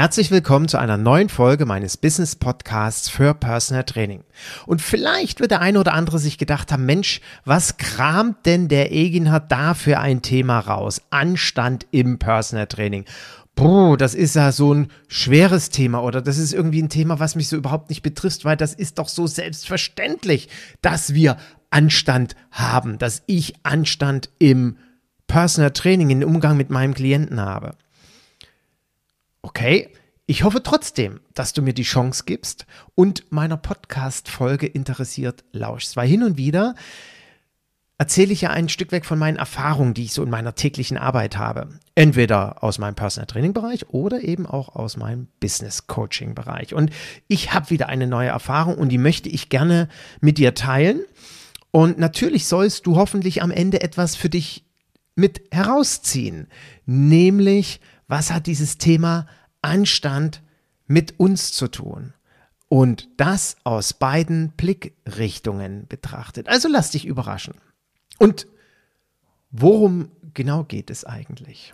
Herzlich willkommen zu einer neuen Folge meines Business Podcasts für Personal Training. Und vielleicht wird der eine oder andere sich gedacht haben, Mensch, was kramt denn der Eginhard da für ein Thema raus? Anstand im Personal Training. Puh, das ist ja so ein schweres Thema oder das ist irgendwie ein Thema, was mich so überhaupt nicht betrifft, weil das ist doch so selbstverständlich, dass wir Anstand haben, dass ich Anstand im Personal Training, im Umgang mit meinem Klienten habe. Okay, ich hoffe trotzdem, dass du mir die Chance gibst und meiner Podcast-Folge interessiert lauschst, weil hin und wieder erzähle ich ja ein Stück weg von meinen Erfahrungen, die ich so in meiner täglichen Arbeit habe. Entweder aus meinem Personal Training Bereich oder eben auch aus meinem Business Coaching Bereich. Und ich habe wieder eine neue Erfahrung und die möchte ich gerne mit dir teilen. Und natürlich sollst du hoffentlich am Ende etwas für dich mit herausziehen. Nämlich, was hat dieses Thema Anstand mit uns zu tun? Und das aus beiden Blickrichtungen betrachtet. Also lass dich überraschen. Und worum genau geht es eigentlich?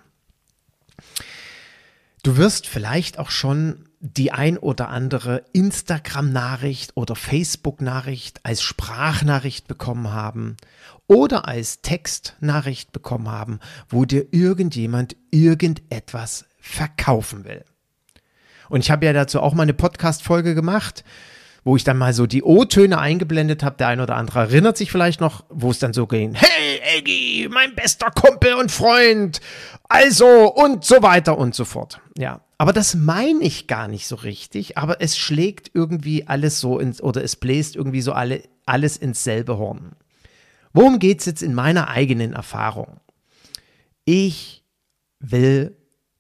Du wirst vielleicht auch schon die ein oder andere Instagram-Nachricht oder Facebook-Nachricht als Sprachnachricht bekommen haben oder als Textnachricht bekommen haben, wo dir irgendjemand irgendetwas verkaufen will. Und ich habe ja dazu auch mal eine Podcast-Folge gemacht wo ich dann mal so die O-Töne eingeblendet habe. Der ein oder andere erinnert sich vielleicht noch, wo es dann so ging, hey Eggy, mein bester Kumpel und Freund, also und so weiter und so fort. Ja, aber das meine ich gar nicht so richtig, aber es schlägt irgendwie alles so ins, oder es bläst irgendwie so alle, alles ins selbe Horn. Worum geht es jetzt in meiner eigenen Erfahrung? Ich will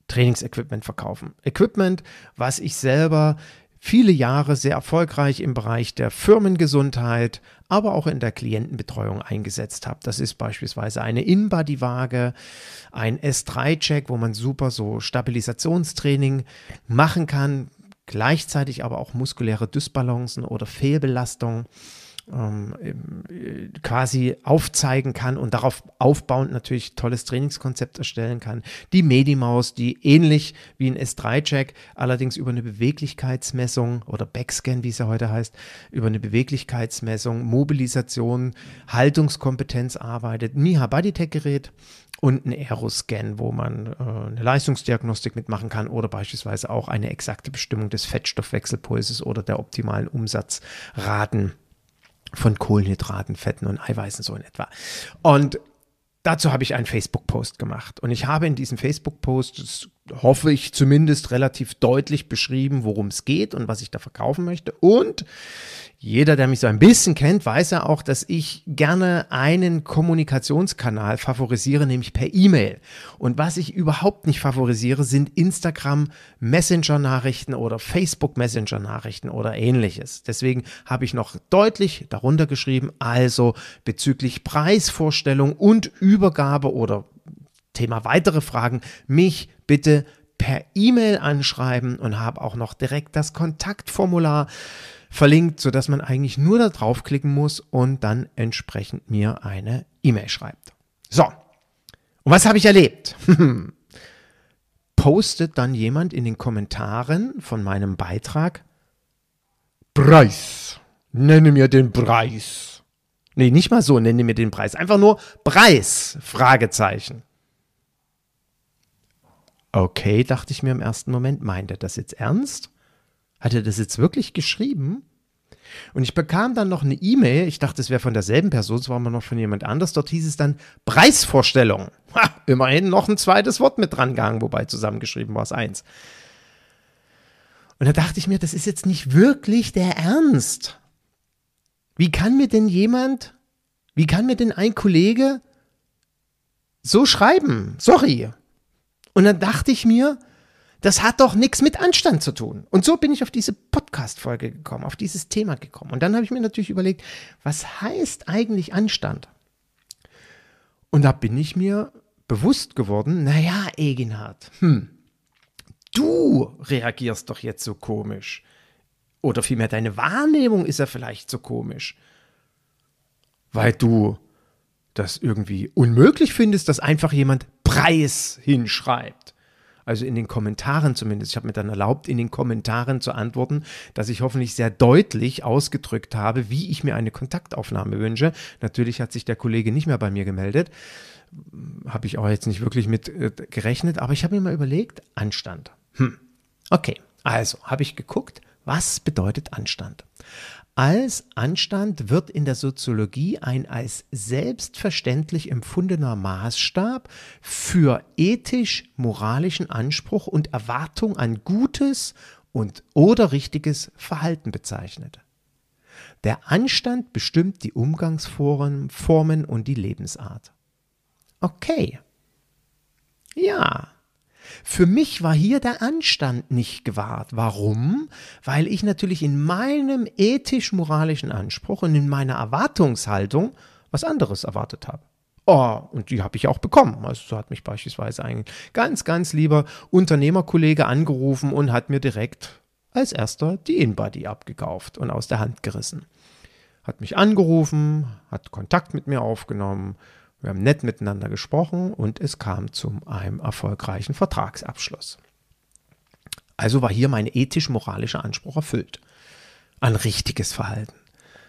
Trainingsequipment verkaufen. Equipment, was ich selber viele Jahre sehr erfolgreich im Bereich der Firmengesundheit, aber auch in der Klientenbetreuung eingesetzt habe. Das ist beispielsweise eine In-Body-Waage, ein S3-Check, wo man super so Stabilisationstraining machen kann, gleichzeitig aber auch muskuläre Dysbalancen oder Fehlbelastung ähm, quasi aufzeigen kann und darauf aufbauend natürlich tolles Trainingskonzept erstellen kann. Die Medimaus, die ähnlich wie ein S3-Check, allerdings über eine Beweglichkeitsmessung oder Backscan, wie es ja heute heißt, über eine Beweglichkeitsmessung, Mobilisation, Haltungskompetenz arbeitet. Miha Bodytech-Gerät und ein Aeroscan, wo man äh, eine Leistungsdiagnostik mitmachen kann oder beispielsweise auch eine exakte Bestimmung des Fettstoffwechselpulses oder der optimalen Umsatzraten von Kohlenhydraten, Fetten und Eiweißen so in etwa. Und dazu habe ich einen Facebook-Post gemacht. Und ich habe in diesem Facebook-Post, hoffe ich zumindest, relativ deutlich beschrieben, worum es geht und was ich da verkaufen möchte. Und jeder, der mich so ein bisschen kennt, weiß ja auch, dass ich gerne einen Kommunikationskanal favorisiere, nämlich per E-Mail. Und was ich überhaupt nicht favorisiere, sind Instagram Messenger-Nachrichten oder Facebook Messenger-Nachrichten oder ähnliches. Deswegen habe ich noch deutlich darunter geschrieben, also bezüglich Preisvorstellung und Übergabe oder Thema weitere Fragen, mich bitte per E-Mail anschreiben und habe auch noch direkt das Kontaktformular verlinkt, sodass man eigentlich nur da draufklicken muss und dann entsprechend mir eine E-Mail schreibt. So, und was habe ich erlebt? Postet dann jemand in den Kommentaren von meinem Beitrag Preis. Nenne mir den Preis. Nee, nicht mal so, nenne mir den Preis. Einfach nur Preis. Fragezeichen. Okay, dachte ich mir im ersten Moment, meint er das jetzt ernst? Hat er das jetzt wirklich geschrieben? Und ich bekam dann noch eine E-Mail, ich dachte, es wäre von derselben Person, es war aber noch von jemand anders, dort hieß es dann Preisvorstellung. Ha, immerhin noch ein zweites Wort mit dran gegangen, wobei zusammengeschrieben war es eins. Und da dachte ich mir, das ist jetzt nicht wirklich der Ernst. Wie kann mir denn jemand Wie kann mir denn ein Kollege so schreiben? Sorry. Und dann dachte ich mir, das hat doch nichts mit Anstand zu tun. Und so bin ich auf diese Podcast-Folge gekommen, auf dieses Thema gekommen. Und dann habe ich mir natürlich überlegt, was heißt eigentlich Anstand? Und da bin ich mir bewusst geworden, naja, Eginhard, hm, du reagierst doch jetzt so komisch. Oder vielmehr deine Wahrnehmung ist ja vielleicht so komisch. Weil du das irgendwie unmöglich findest, dass einfach jemand Preis hinschreibt. Also in den Kommentaren zumindest. Ich habe mir dann erlaubt, in den Kommentaren zu antworten, dass ich hoffentlich sehr deutlich ausgedrückt habe, wie ich mir eine Kontaktaufnahme wünsche. Natürlich hat sich der Kollege nicht mehr bei mir gemeldet. Habe ich auch jetzt nicht wirklich mit äh, gerechnet, aber ich habe mir mal überlegt, Anstand. Hm. Okay, also habe ich geguckt, was bedeutet Anstand? Als Anstand wird in der Soziologie ein als selbstverständlich empfundener Maßstab für ethisch-moralischen Anspruch und Erwartung an gutes und oder richtiges Verhalten bezeichnet. Der Anstand bestimmt die Umgangsformen und die Lebensart. Okay. Ja, für mich war hier der Anstand nicht gewahrt. Warum? Weil ich natürlich in meinem ethisch-moralischen Anspruch und in meiner Erwartungshaltung was anderes erwartet habe. Oh, und die habe ich auch bekommen. Also so hat mich beispielsweise ein ganz, ganz lieber Unternehmerkollege angerufen und hat mir direkt als erster die InBody abgekauft und aus der Hand gerissen. Hat mich angerufen, hat Kontakt mit mir aufgenommen, wir haben nett miteinander gesprochen und es kam zu einem erfolgreichen Vertragsabschluss. Also war hier mein ethisch-moralischer Anspruch erfüllt. An richtiges Verhalten.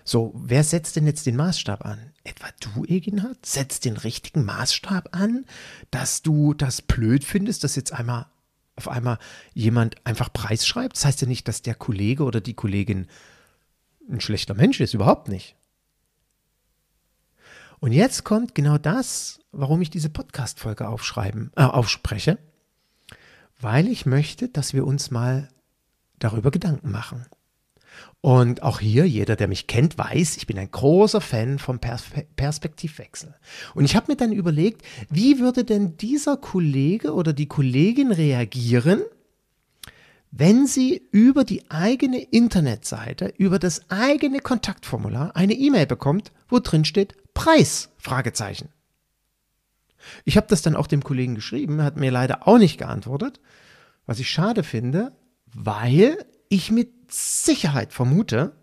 So, wer setzt denn jetzt den Maßstab an? Etwa du, Eginhard? Setzt den richtigen Maßstab an, dass du das blöd findest, dass jetzt einmal auf einmal jemand einfach Preis schreibt? Das heißt ja nicht, dass der Kollege oder die Kollegin ein schlechter Mensch ist, überhaupt nicht. Und jetzt kommt genau das, warum ich diese Podcast-Folge aufschreiben, äh, aufspreche, weil ich möchte, dass wir uns mal darüber Gedanken machen. Und auch hier, jeder, der mich kennt, weiß, ich bin ein großer Fan vom Perspe Perspektivwechsel. Und ich habe mir dann überlegt, wie würde denn dieser Kollege oder die Kollegin reagieren, wenn sie über die eigene Internetseite, über das eigene Kontaktformular eine E-Mail bekommt, wo drin steht Preis? Fragezeichen. Ich habe das dann auch dem Kollegen geschrieben, hat mir leider auch nicht geantwortet, was ich schade finde, weil ich mit Sicherheit vermute,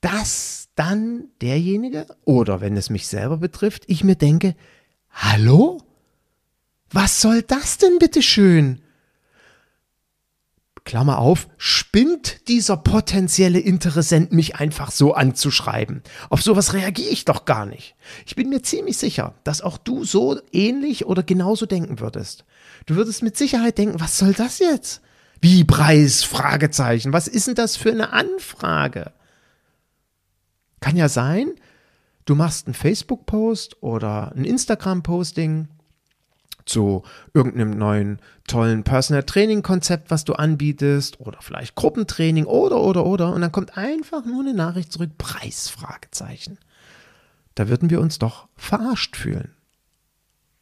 dass dann derjenige oder wenn es mich selber betrifft, ich mir denke, hallo? Was soll das denn bitte schön? Klammer auf, spinnt dieser potenzielle Interessent mich einfach so anzuschreiben. Auf sowas reagiere ich doch gar nicht. Ich bin mir ziemlich sicher, dass auch du so ähnlich oder genauso denken würdest. Du würdest mit Sicherheit denken, was soll das jetzt? Wie Preis? Fragezeichen. Was ist denn das für eine Anfrage? Kann ja sein, du machst einen Facebook-Post oder ein Instagram-Posting zu irgendeinem neuen tollen Personal Training Konzept, was du anbietest oder vielleicht Gruppentraining oder oder oder und dann kommt einfach nur eine Nachricht zurück Preisfragezeichen. Da würden wir uns doch verarscht fühlen.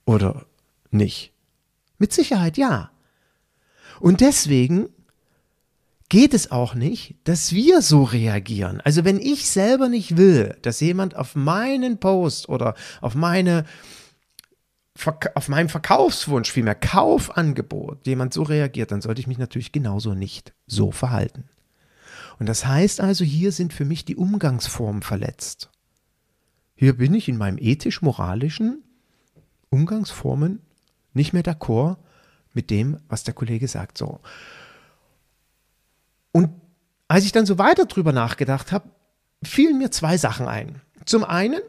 Oder nicht? Mit Sicherheit ja. Und deswegen geht es auch nicht, dass wir so reagieren. Also wenn ich selber nicht will, dass jemand auf meinen Post oder auf meine auf meinem Verkaufswunsch, vielmehr Kaufangebot, jemand so reagiert, dann sollte ich mich natürlich genauso nicht so verhalten. Und das heißt also, hier sind für mich die Umgangsformen verletzt. Hier bin ich in meinem ethisch-moralischen Umgangsformen nicht mehr d'accord mit dem, was der Kollege sagt. So. Und als ich dann so weiter drüber nachgedacht habe, fielen mir zwei Sachen ein. Zum einen,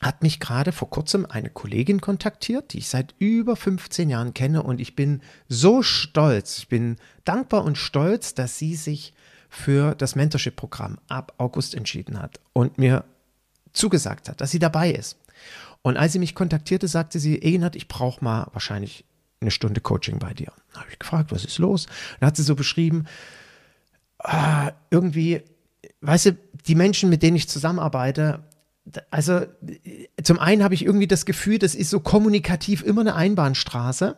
hat mich gerade vor kurzem eine Kollegin kontaktiert, die ich seit über 15 Jahren kenne und ich bin so stolz, ich bin dankbar und stolz, dass sie sich für das Mentorship-Programm ab August entschieden hat und mir zugesagt hat, dass sie dabei ist. Und als sie mich kontaktierte, sagte sie, Egenhard, ich brauche mal wahrscheinlich eine Stunde Coaching bei dir. Da habe ich gefragt, was ist los? Dann hat sie so beschrieben, ah, irgendwie, weißt du, die Menschen, mit denen ich zusammenarbeite, also zum einen habe ich irgendwie das Gefühl, das ist so kommunikativ immer eine Einbahnstraße.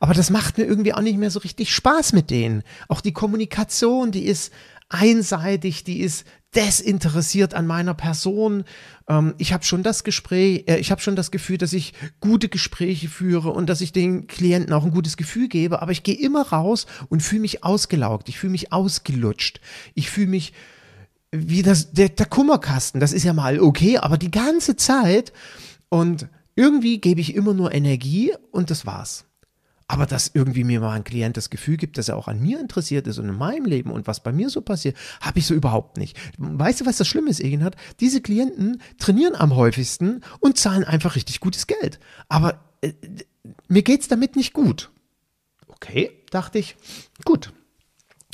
Aber das macht mir irgendwie auch nicht mehr so richtig Spaß mit denen. Auch die Kommunikation, die ist einseitig, die ist desinteressiert an meiner Person. Ähm, ich habe schon das Gespräch, äh, ich habe schon das Gefühl, dass ich gute Gespräche führe und dass ich den Klienten auch ein gutes Gefühl gebe, aber ich gehe immer raus und fühle mich ausgelaugt, ich fühle mich ausgelutscht, ich fühle mich wie das, der, der Kummerkasten, das ist ja mal okay, aber die ganze Zeit und irgendwie gebe ich immer nur Energie und das war's. Aber dass irgendwie mir mal ein Klient das Gefühl gibt, dass er auch an mir interessiert ist und in meinem Leben und was bei mir so passiert, habe ich so überhaupt nicht. Weißt du, was das Schlimme ist, Egenhard? Diese Klienten trainieren am häufigsten und zahlen einfach richtig gutes Geld. Aber äh, mir geht's damit nicht gut. Okay, dachte ich. Gut,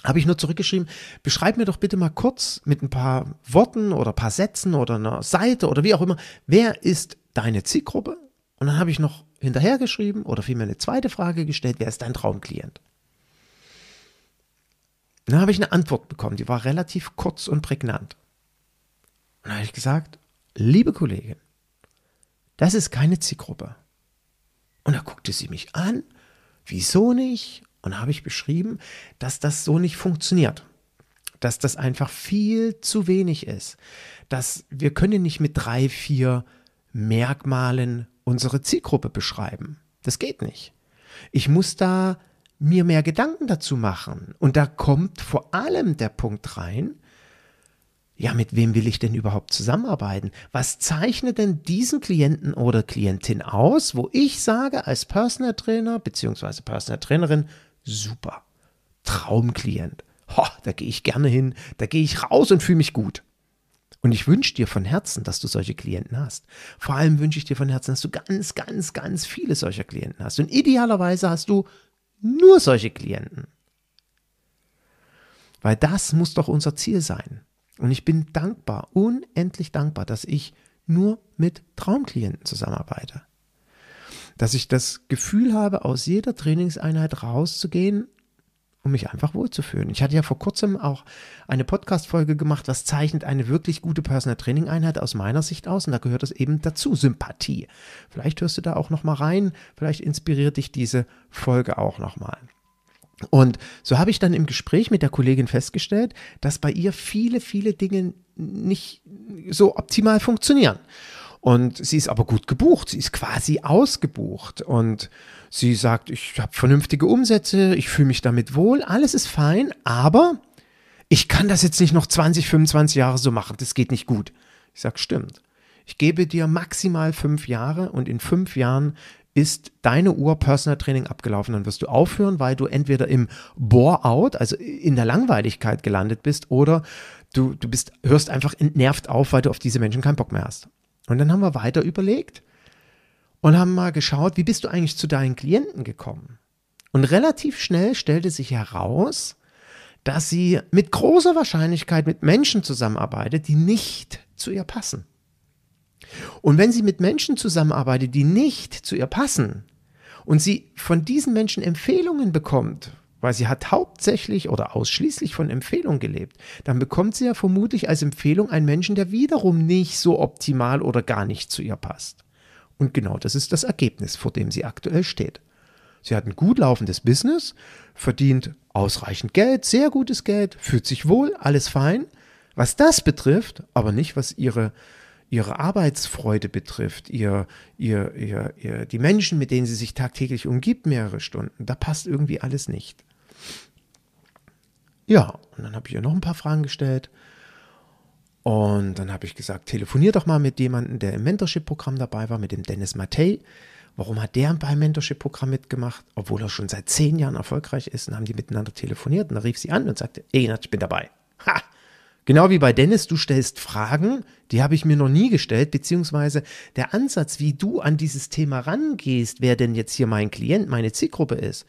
habe ich nur zurückgeschrieben, beschreib mir doch bitte mal kurz mit ein paar Worten oder ein paar Sätzen oder einer Seite oder wie auch immer, wer ist deine Zielgruppe? Und dann habe ich noch hinterhergeschrieben oder vielmehr eine zweite Frage gestellt, wer ist dein Traumklient? Dann habe ich eine Antwort bekommen, die war relativ kurz und prägnant. Und dann habe ich gesagt, liebe Kollegin, das ist keine Zielgruppe. Und da guckte sie mich an, wieso nicht? Und habe ich beschrieben, dass das so nicht funktioniert. Dass das einfach viel zu wenig ist. Dass wir können nicht mit drei, vier Merkmalen unsere Zielgruppe beschreiben. Das geht nicht. Ich muss da mir mehr Gedanken dazu machen. Und da kommt vor allem der Punkt rein, ja, mit wem will ich denn überhaupt zusammenarbeiten? Was zeichnet denn diesen Klienten oder Klientin aus, wo ich sage als Personal Trainer bzw. Personal Trainerin, super, Traumklient. Ho, da gehe ich gerne hin, da gehe ich raus und fühle mich gut. Und ich wünsche dir von Herzen, dass du solche Klienten hast. Vor allem wünsche ich dir von Herzen, dass du ganz, ganz, ganz viele solcher Klienten hast. Und idealerweise hast du nur solche Klienten. Weil das muss doch unser Ziel sein. Und ich bin dankbar, unendlich dankbar, dass ich nur mit Traumklienten zusammenarbeite. Dass ich das Gefühl habe, aus jeder Trainingseinheit rauszugehen um mich einfach wohlzufühlen. Ich hatte ja vor kurzem auch eine Podcast-Folge gemacht, was zeichnet eine wirklich gute Personal Training Einheit aus meiner Sicht aus und da gehört es eben dazu, Sympathie. Vielleicht hörst du da auch noch mal rein, vielleicht inspiriert dich diese Folge auch noch mal. Und so habe ich dann im Gespräch mit der Kollegin festgestellt, dass bei ihr viele, viele Dinge nicht so optimal funktionieren. Und sie ist aber gut gebucht, sie ist quasi ausgebucht und Sie sagt, ich habe vernünftige Umsätze, ich fühle mich damit wohl, alles ist fein, aber ich kann das jetzt nicht noch 20, 25 Jahre so machen, das geht nicht gut. Ich sage, stimmt. Ich gebe dir maximal fünf Jahre und in fünf Jahren ist deine Uhr Personal Training abgelaufen, dann wirst du aufhören, weil du entweder im Bore-out, also in der Langweiligkeit gelandet bist, oder du, du bist, hörst einfach entnervt auf, weil du auf diese Menschen keinen Bock mehr hast. Und dann haben wir weiter überlegt und haben mal geschaut, wie bist du eigentlich zu deinen Klienten gekommen? Und relativ schnell stellte sich heraus, dass sie mit großer Wahrscheinlichkeit mit Menschen zusammenarbeitet, die nicht zu ihr passen. Und wenn sie mit Menschen zusammenarbeitet, die nicht zu ihr passen, und sie von diesen Menschen Empfehlungen bekommt, weil sie hat hauptsächlich oder ausschließlich von Empfehlungen gelebt, dann bekommt sie ja vermutlich als Empfehlung einen Menschen, der wiederum nicht so optimal oder gar nicht zu ihr passt. Und genau das ist das Ergebnis, vor dem sie aktuell steht. Sie hat ein gut laufendes Business, verdient ausreichend Geld, sehr gutes Geld, fühlt sich wohl, alles fein. Was das betrifft, aber nicht was ihre, ihre Arbeitsfreude betrifft, ihr, ihr, ihr, ihr, die Menschen, mit denen sie sich tagtäglich umgibt, mehrere Stunden, da passt irgendwie alles nicht. Ja, und dann habe ich ihr noch ein paar Fragen gestellt und dann habe ich gesagt, telefonier doch mal mit jemandem, der im Mentorship-Programm dabei war, mit dem Dennis Mattei. Warum hat der beim Mentorship-Programm mitgemacht, obwohl er schon seit zehn Jahren erfolgreich ist? Und haben die miteinander telefoniert und da rief sie an und sagte, ey, ich bin dabei. Ha! Genau wie bei Dennis, du stellst Fragen, die habe ich mir noch nie gestellt, beziehungsweise der Ansatz, wie du an dieses Thema rangehst, wer denn jetzt hier mein Klient, meine Zielgruppe ist,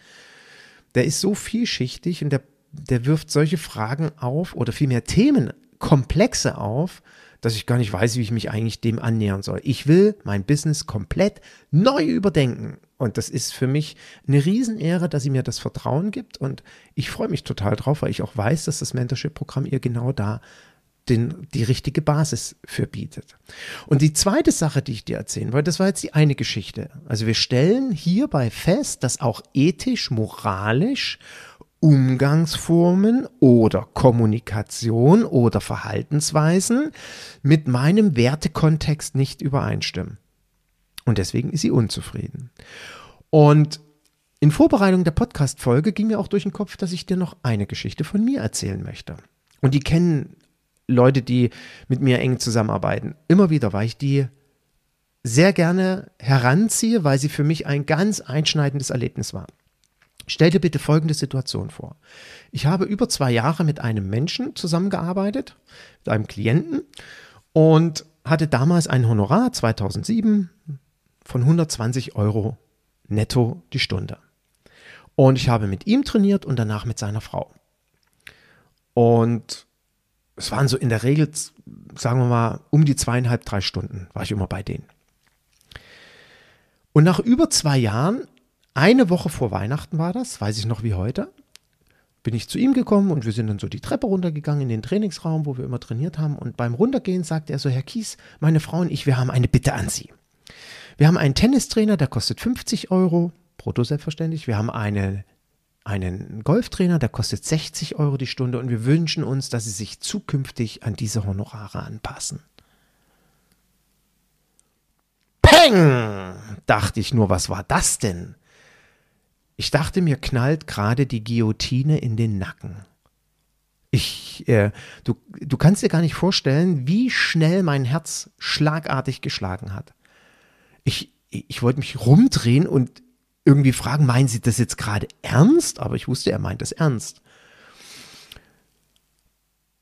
der ist so vielschichtig und der, der wirft solche Fragen auf oder vielmehr Themen Komplexe auf, dass ich gar nicht weiß, wie ich mich eigentlich dem annähern soll. Ich will mein Business komplett neu überdenken. Und das ist für mich eine Riesenehre, dass sie mir das Vertrauen gibt. Und ich freue mich total drauf, weil ich auch weiß, dass das Mentorship-Programm ihr genau da den, die richtige Basis für bietet. Und die zweite Sache, die ich dir erzählen wollte, das war jetzt die eine Geschichte. Also wir stellen hierbei fest, dass auch ethisch, moralisch Umgangsformen oder Kommunikation oder Verhaltensweisen mit meinem Wertekontext nicht übereinstimmen. Und deswegen ist sie unzufrieden. Und in Vorbereitung der Podcast-Folge ging mir auch durch den Kopf, dass ich dir noch eine Geschichte von mir erzählen möchte. Und die kennen Leute, die mit mir eng zusammenarbeiten, immer wieder, weil ich die sehr gerne heranziehe, weil sie für mich ein ganz einschneidendes Erlebnis war. Stell dir bitte folgende Situation vor. Ich habe über zwei Jahre mit einem Menschen zusammengearbeitet, mit einem Klienten und hatte damals ein Honorar 2007 von 120 Euro netto die Stunde. Und ich habe mit ihm trainiert und danach mit seiner Frau. Und es waren so in der Regel, sagen wir mal, um die zweieinhalb, drei Stunden war ich immer bei denen. Und nach über zwei Jahren, eine Woche vor Weihnachten war das, weiß ich noch wie heute, bin ich zu ihm gekommen und wir sind dann so die Treppe runtergegangen in den Trainingsraum, wo wir immer trainiert haben. Und beim Runtergehen sagte er so, Herr Kies, meine Frau und ich, wir haben eine Bitte an Sie. Wir haben einen Tennistrainer, der kostet 50 Euro, brutto selbstverständlich. Wir haben eine einen Golftrainer, der kostet 60 Euro die Stunde und wir wünschen uns, dass sie sich zukünftig an diese Honorare anpassen. Peng! dachte ich nur, was war das denn? Ich dachte, mir knallt gerade die Guillotine in den Nacken. Ich, äh, du, du kannst dir gar nicht vorstellen, wie schnell mein Herz schlagartig geschlagen hat. Ich, ich wollte mich rumdrehen und irgendwie fragen, meinen Sie das jetzt gerade ernst? Aber ich wusste, er meint das ernst.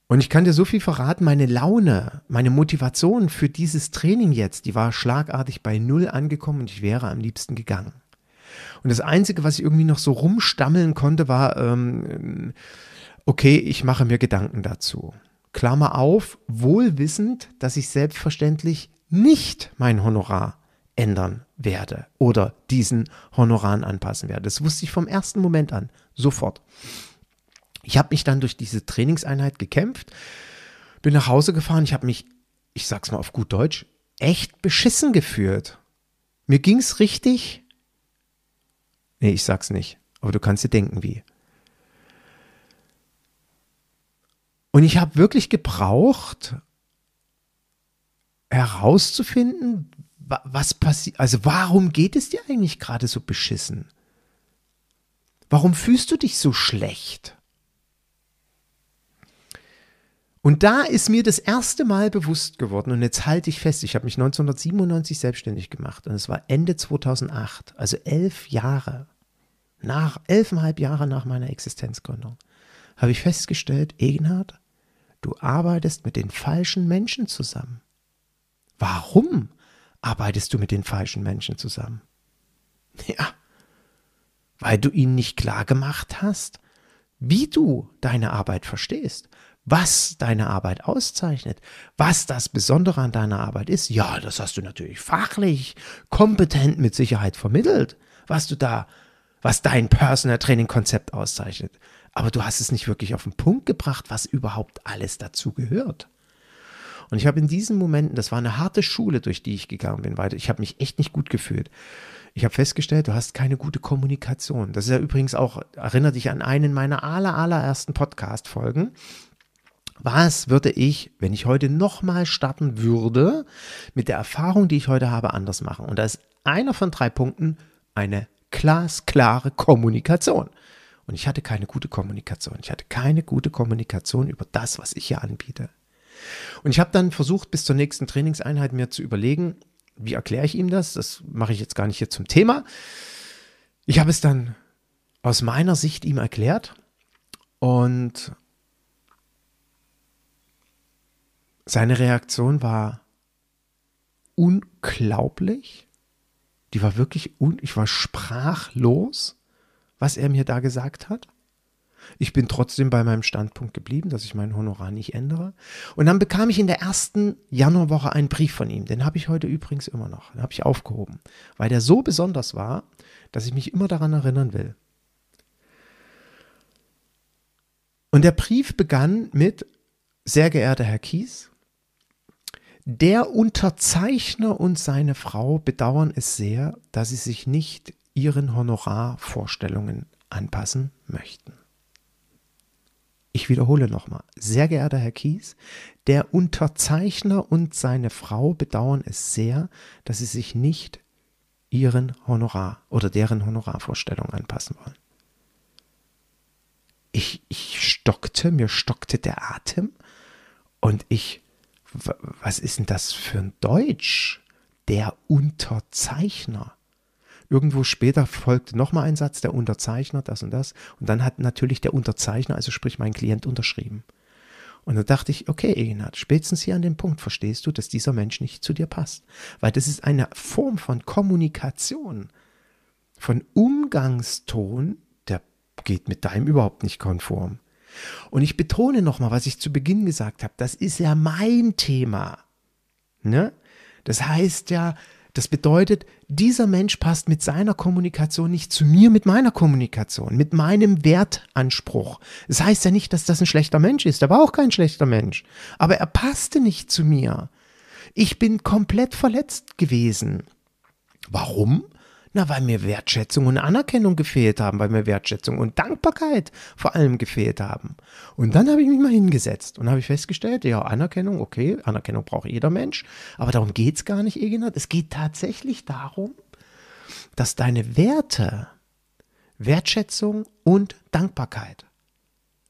Und ich kann dir so viel verraten, meine Laune, meine Motivation für dieses Training jetzt, die war schlagartig bei Null angekommen und ich wäre am liebsten gegangen. Und das Einzige, was ich irgendwie noch so rumstammeln konnte, war, ähm, okay, ich mache mir Gedanken dazu. Klammer auf, wohlwissend, dass ich selbstverständlich nicht mein Honorar ändern werde oder diesen Honoraren anpassen werde. Das wusste ich vom ersten Moment an, sofort. Ich habe mich dann durch diese Trainingseinheit gekämpft, bin nach Hause gefahren, ich habe mich, ich sag's mal auf gut Deutsch, echt beschissen geführt. Mir ging's richtig. Nee, ich sag's nicht, aber du kannst dir denken, wie. Und ich habe wirklich gebraucht, herauszufinden, was passiert, also warum geht es dir eigentlich gerade so beschissen? Warum fühlst du dich so schlecht? Und da ist mir das erste Mal bewusst geworden, und jetzt halte ich fest, ich habe mich 1997 selbstständig gemacht und es war Ende 2008, also elf Jahre, nach elfeinhalb Jahre nach meiner Existenzgründung, habe ich festgestellt, Egenhard, du arbeitest mit den falschen Menschen zusammen. Warum? arbeitest du mit den falschen Menschen zusammen. Ja, weil du ihnen nicht klar gemacht hast, wie du deine Arbeit verstehst, was deine Arbeit auszeichnet, was das Besondere an deiner Arbeit ist. Ja, das hast du natürlich fachlich, kompetent mit Sicherheit vermittelt, was du da, was dein Personal Training Konzept auszeichnet. Aber du hast es nicht wirklich auf den Punkt gebracht, was überhaupt alles dazu gehört. Und ich habe in diesen Momenten, das war eine harte Schule, durch die ich gegangen bin, weil ich habe mich echt nicht gut gefühlt. Ich habe festgestellt, du hast keine gute Kommunikation. Das ist ja übrigens auch, erinnert dich an einen meiner aller, allerersten Podcast-Folgen. Was würde ich, wenn ich heute nochmal starten würde, mit der Erfahrung, die ich heute habe, anders machen? Und da ist einer von drei Punkten eine glasklare Kommunikation. Und ich hatte keine gute Kommunikation. Ich hatte keine gute Kommunikation über das, was ich hier anbiete. Und ich habe dann versucht, bis zur nächsten Trainingseinheit mir zu überlegen, wie erkläre ich ihm das? Das mache ich jetzt gar nicht hier zum Thema. Ich habe es dann aus meiner Sicht ihm erklärt und seine Reaktion war unglaublich. Die war wirklich, un ich war sprachlos, was er mir da gesagt hat. Ich bin trotzdem bei meinem Standpunkt geblieben, dass ich mein Honorar nicht ändere. Und dann bekam ich in der ersten Januarwoche einen Brief von ihm. Den habe ich heute übrigens immer noch. Den habe ich aufgehoben, weil der so besonders war, dass ich mich immer daran erinnern will. Und der Brief begann mit, sehr geehrter Herr Kies, der Unterzeichner und seine Frau bedauern es sehr, dass sie sich nicht ihren Honorarvorstellungen anpassen möchten. Ich wiederhole nochmal. Sehr geehrter Herr Kies, der Unterzeichner und seine Frau bedauern es sehr, dass sie sich nicht ihren Honorar oder deren Honorarvorstellung anpassen wollen. Ich, ich stockte, mir stockte der Atem und ich, was ist denn das für ein Deutsch? Der Unterzeichner. Irgendwo später folgte nochmal ein Satz, der Unterzeichner, das und das. Und dann hat natürlich der Unterzeichner, also sprich mein Klient, unterschrieben. Und da dachte ich, okay, Egenhard, spätestens hier an dem Punkt verstehst du, dass dieser Mensch nicht zu dir passt. Weil das ist eine Form von Kommunikation, von Umgangston, der geht mit deinem überhaupt nicht konform. Und ich betone nochmal, was ich zu Beginn gesagt habe, das ist ja mein Thema. Ne? Das heißt ja, das bedeutet, dieser Mensch passt mit seiner Kommunikation nicht zu mir, mit meiner Kommunikation, mit meinem Wertanspruch. Das heißt ja nicht, dass das ein schlechter Mensch ist. Er war auch kein schlechter Mensch. Aber er passte nicht zu mir. Ich bin komplett verletzt gewesen. Warum? Na, weil mir Wertschätzung und Anerkennung gefehlt haben, weil mir Wertschätzung und Dankbarkeit vor allem gefehlt haben. Und dann habe ich mich mal hingesetzt und habe ich festgestellt, ja, Anerkennung, okay, Anerkennung braucht jeder Mensch, aber darum geht es gar nicht, Egenhard. Es geht tatsächlich darum, dass deine Werte, Wertschätzung und Dankbarkeit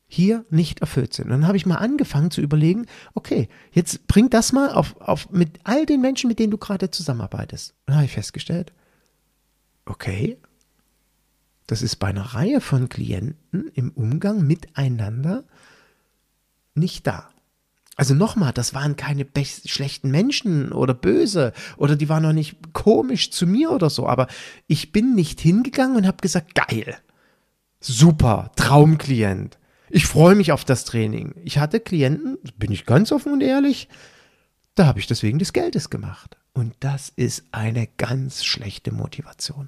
hier nicht erfüllt sind. Und dann habe ich mal angefangen zu überlegen, okay, jetzt bring das mal auf, auf mit all den Menschen, mit denen du gerade zusammenarbeitest. Und dann habe ich festgestellt, okay, das ist bei einer Reihe von Klienten im Umgang miteinander nicht da. Also nochmal, das waren keine schlechten Menschen oder böse oder die waren noch nicht komisch zu mir oder so, aber ich bin nicht hingegangen und habe gesagt, geil, super, Traumklient. Ich freue mich auf das Training. Ich hatte Klienten, bin ich ganz offen und ehrlich, da habe ich das wegen des Geldes gemacht. Und das ist eine ganz schlechte Motivation.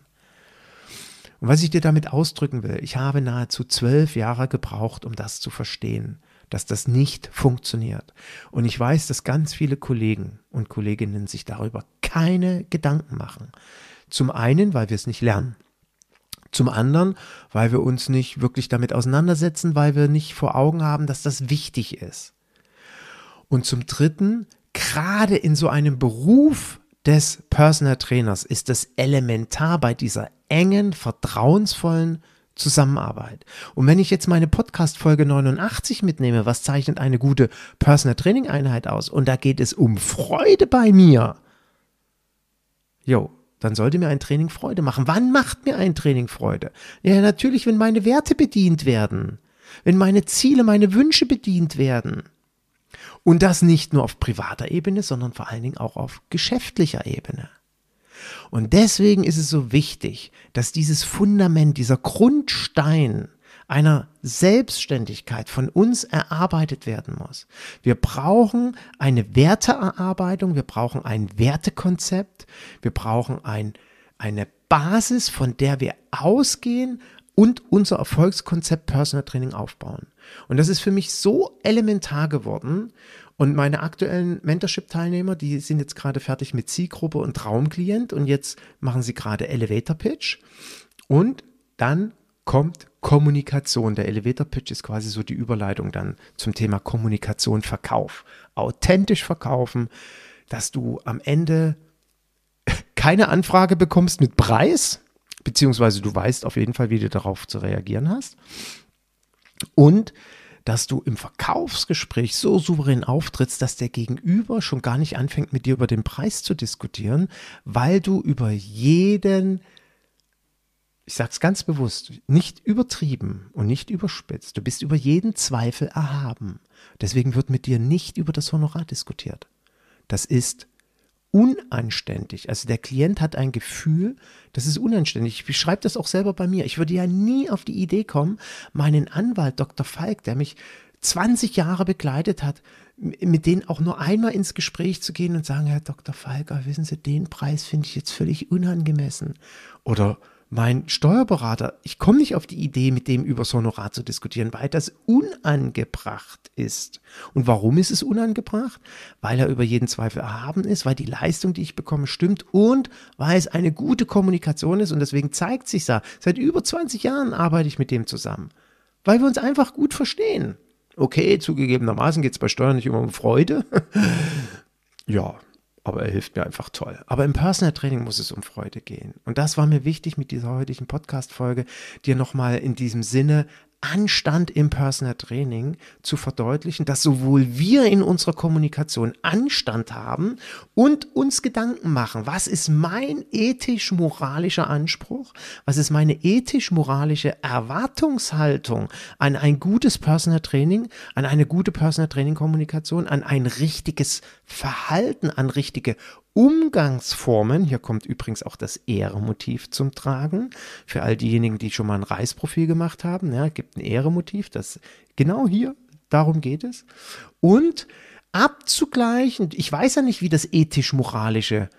Und was ich dir damit ausdrücken will, ich habe nahezu zwölf Jahre gebraucht, um das zu verstehen, dass das nicht funktioniert. Und ich weiß, dass ganz viele Kollegen und Kolleginnen sich darüber keine Gedanken machen. Zum einen, weil wir es nicht lernen. Zum anderen, weil wir uns nicht wirklich damit auseinandersetzen, weil wir nicht vor Augen haben, dass das wichtig ist. Und zum dritten, gerade in so einem Beruf des Personal Trainers ist es elementar bei dieser engen, vertrauensvollen Zusammenarbeit. Und wenn ich jetzt meine Podcast-Folge 89 mitnehme, was zeichnet eine gute Personal Training Einheit aus? Und da geht es um Freude bei mir. Jo, dann sollte mir ein Training Freude machen. Wann macht mir ein Training Freude? Ja, natürlich, wenn meine Werte bedient werden. Wenn meine Ziele, meine Wünsche bedient werden. Und das nicht nur auf privater Ebene, sondern vor allen Dingen auch auf geschäftlicher Ebene. Und deswegen ist es so wichtig, dass dieses Fundament, dieser Grundstein einer Selbstständigkeit von uns erarbeitet werden muss. Wir brauchen eine Werteerarbeitung, wir brauchen ein Wertekonzept, wir brauchen ein, eine Basis, von der wir ausgehen und unser Erfolgskonzept Personal Training aufbauen. Und das ist für mich so elementar geworden. Und meine aktuellen Mentorship-Teilnehmer, die sind jetzt gerade fertig mit Zielgruppe und Traumklient und jetzt machen sie gerade Elevator Pitch. Und dann kommt Kommunikation. Der Elevator Pitch ist quasi so die Überleitung dann zum Thema Kommunikation, Verkauf. Authentisch verkaufen, dass du am Ende keine Anfrage bekommst mit Preis, beziehungsweise du weißt auf jeden Fall, wie du darauf zu reagieren hast. Und dass du im Verkaufsgespräch so souverän auftrittst, dass der Gegenüber schon gar nicht anfängt, mit dir über den Preis zu diskutieren, weil du über jeden, ich sage es ganz bewusst, nicht übertrieben und nicht überspitzt, du bist über jeden Zweifel erhaben. Deswegen wird mit dir nicht über das Honorar diskutiert. Das ist unanständig. Also der Klient hat ein Gefühl, das ist unanständig. Ich beschreibe das auch selber bei mir. Ich würde ja nie auf die Idee kommen, meinen Anwalt Dr. Falk, der mich 20 Jahre begleitet hat, mit denen auch nur einmal ins Gespräch zu gehen und sagen, Herr Dr. Falk, wissen Sie, den Preis finde ich jetzt völlig unangemessen. Oder mein Steuerberater, ich komme nicht auf die Idee, mit dem über das Honorar zu diskutieren, weil das unangebracht ist. Und warum ist es unangebracht? Weil er über jeden Zweifel erhaben ist, weil die Leistung, die ich bekomme, stimmt und weil es eine gute Kommunikation ist und deswegen zeigt sich da. Seit über 20 Jahren arbeite ich mit dem zusammen, weil wir uns einfach gut verstehen. Okay, zugegebenermaßen geht es bei Steuern nicht immer um Freude. ja, aber er hilft mir einfach toll. Aber im Personal Training muss es um Freude gehen. Und das war mir wichtig mit dieser heutigen Podcast-Folge, dir nochmal in diesem Sinne Anstand im Personal Training zu verdeutlichen, dass sowohl wir in unserer Kommunikation Anstand haben und uns Gedanken machen, was ist mein ethisch-moralischer Anspruch, was ist meine ethisch-moralische Erwartungshaltung an ein gutes Personal Training, an eine gute Personal Training Kommunikation, an ein richtiges Verhalten, an richtige Umgangsformen, hier kommt übrigens auch das Ehremotiv zum Tragen, für all diejenigen, die schon mal ein Reisprofil gemacht haben, ja, gibt ein Ehremotiv, das genau hier, darum geht es. Und abzugleichen, ich weiß ja nicht, wie das ethisch-moralische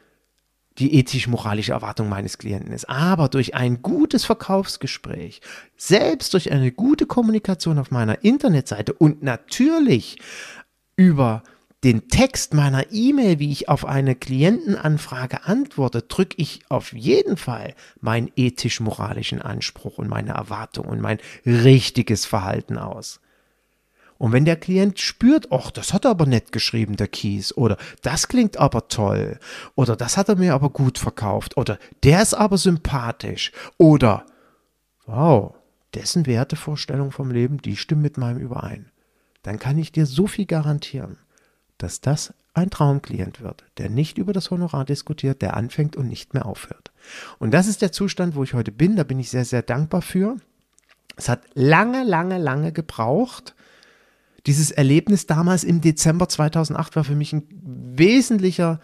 die ethisch-moralische Erwartung meines Klienten ist. Aber durch ein gutes Verkaufsgespräch, selbst durch eine gute Kommunikation auf meiner Internetseite und natürlich über den Text meiner E-Mail, wie ich auf eine Klientenanfrage antworte, drücke ich auf jeden Fall meinen ethisch-moralischen Anspruch und meine Erwartung und mein richtiges Verhalten aus. Und wenn der Klient spürt, ach, das hat er aber nett geschrieben, der Kies, oder das klingt aber toll, oder das hat er mir aber gut verkauft, oder der ist aber sympathisch, oder wow, dessen Wertevorstellung vom Leben, die stimmen mit meinem überein, dann kann ich dir so viel garantieren dass das ein Traumklient wird, der nicht über das Honorar diskutiert, der anfängt und nicht mehr aufhört. Und das ist der Zustand, wo ich heute bin. Da bin ich sehr, sehr dankbar für. Es hat lange, lange, lange gebraucht. Dieses Erlebnis damals im Dezember 2008 war für mich ein wesentlicher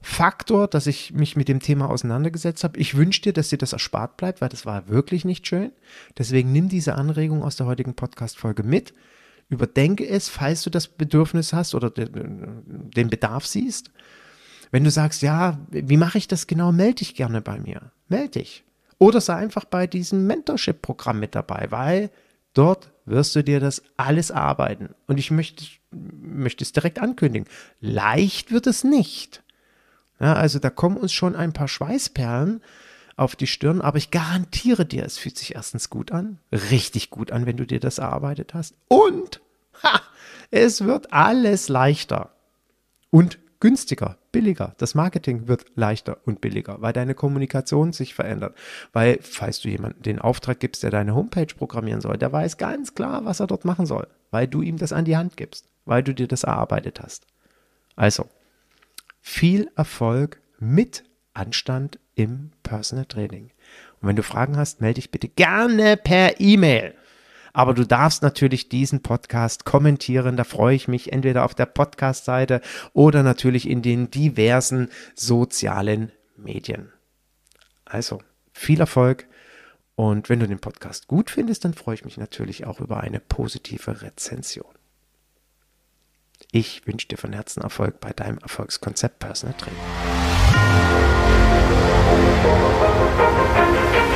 Faktor, dass ich mich mit dem Thema auseinandergesetzt habe. Ich wünsche dir, dass dir das erspart bleibt, weil das war wirklich nicht schön. Deswegen nimm diese Anregung aus der heutigen Podcast-Folge mit. Überdenke es, falls du das Bedürfnis hast oder den Bedarf siehst. Wenn du sagst, ja, wie mache ich das genau, melde dich gerne bei mir. Melde dich. Oder sei einfach bei diesem Mentorship-Programm mit dabei, weil dort wirst du dir das alles arbeiten. Und ich möchte, möchte es direkt ankündigen. Leicht wird es nicht. Ja, also da kommen uns schon ein paar Schweißperlen auf die Stirn, aber ich garantiere dir, es fühlt sich erstens gut an, richtig gut an, wenn du dir das erarbeitet hast. Und ha, es wird alles leichter und günstiger, billiger. Das Marketing wird leichter und billiger, weil deine Kommunikation sich verändert. Weil, falls du jemanden den Auftrag gibst, der deine Homepage programmieren soll, der weiß ganz klar, was er dort machen soll, weil du ihm das an die Hand gibst, weil du dir das erarbeitet hast. Also, viel Erfolg mit Anstand im Personal Training. Und wenn du Fragen hast, melde dich bitte gerne per E-Mail. Aber du darfst natürlich diesen Podcast kommentieren. Da freue ich mich entweder auf der Podcast-Seite oder natürlich in den diversen sozialen Medien. Also viel Erfolg. Und wenn du den Podcast gut findest, dann freue ich mich natürlich auch über eine positive Rezension. Ich wünsche dir von Herzen Erfolg bei deinem Erfolgskonzept Personal Training. Música